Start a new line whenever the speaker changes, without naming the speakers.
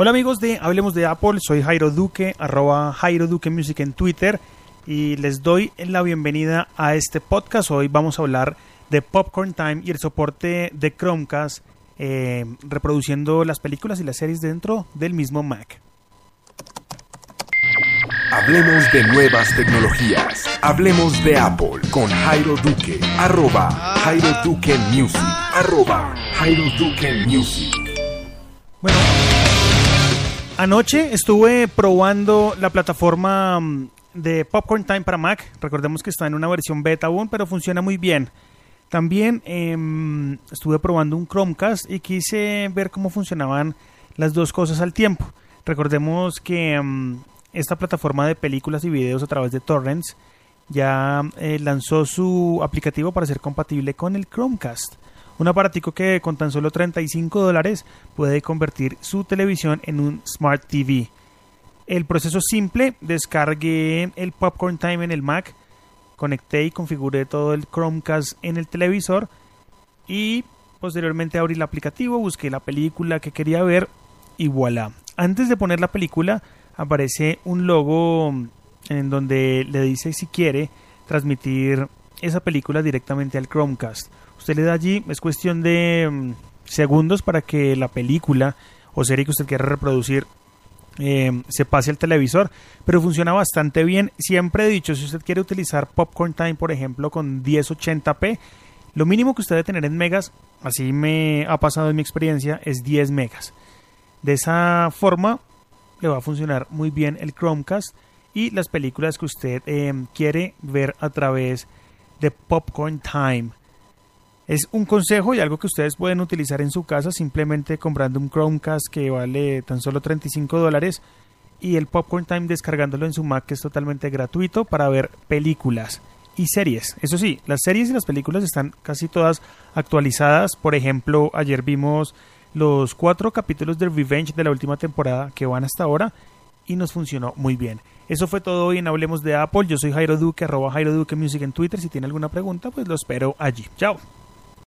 Hola amigos de Hablemos de Apple, soy Jairo Duque, arroba Jairo Duque Music en Twitter y les doy la bienvenida a este podcast. Hoy vamos a hablar de Popcorn Time y el soporte de Chromecast eh, reproduciendo las películas y las series dentro del mismo Mac.
Hablemos de nuevas tecnologías. Hablemos de Apple con Jairo Duque. Arroba Jairo Duque Music. Arroba Jairo Duque Music.
Bueno, anoche estuve probando la plataforma mm, de Popcorn Time para Mac. Recordemos que está en una versión beta aún, pero funciona muy bien. También em, estuve probando un Chromecast y quise ver cómo funcionaban las dos cosas al tiempo. Recordemos que em, esta plataforma de películas y videos a través de torrents ya eh, lanzó su aplicativo para ser compatible con el Chromecast. Un aparatico que con tan solo 35 dólares puede convertir su televisión en un Smart TV. El proceso es simple, descargué el Popcorn Time en el Mac, conecté y configuré todo el Chromecast en el televisor y posteriormente abrí el aplicativo, busqué la película que quería ver y voilà. Antes de poner la película aparece un logo en donde le dice si quiere transmitir esa película directamente al Chromecast. Usted le da allí, es cuestión de mm, segundos para que la película o serie que usted quiera reproducir eh, se pase al televisor, pero funciona bastante bien. Siempre he dicho, si usted quiere utilizar Popcorn Time, por ejemplo, con 1080p, lo mínimo que usted debe tener en megas, así me ha pasado en mi experiencia, es 10 megas. De esa forma, le va a funcionar muy bien el Chromecast y las películas que usted eh, quiere ver a través de Popcorn Time. Es un consejo y algo que ustedes pueden utilizar en su casa simplemente comprando un Chromecast que vale tan solo 35 dólares y el Popcorn Time descargándolo en su Mac que es totalmente gratuito para ver películas y series. Eso sí, las series y las películas están casi todas actualizadas. Por ejemplo, ayer vimos los cuatro capítulos de Revenge de la última temporada que van hasta ahora y nos funcionó muy bien. Eso fue todo hoy en Hablemos de Apple. Yo soy Jairo Duque, arroba Jairo Duque Music en Twitter. Si tiene alguna pregunta, pues lo espero allí. Chao.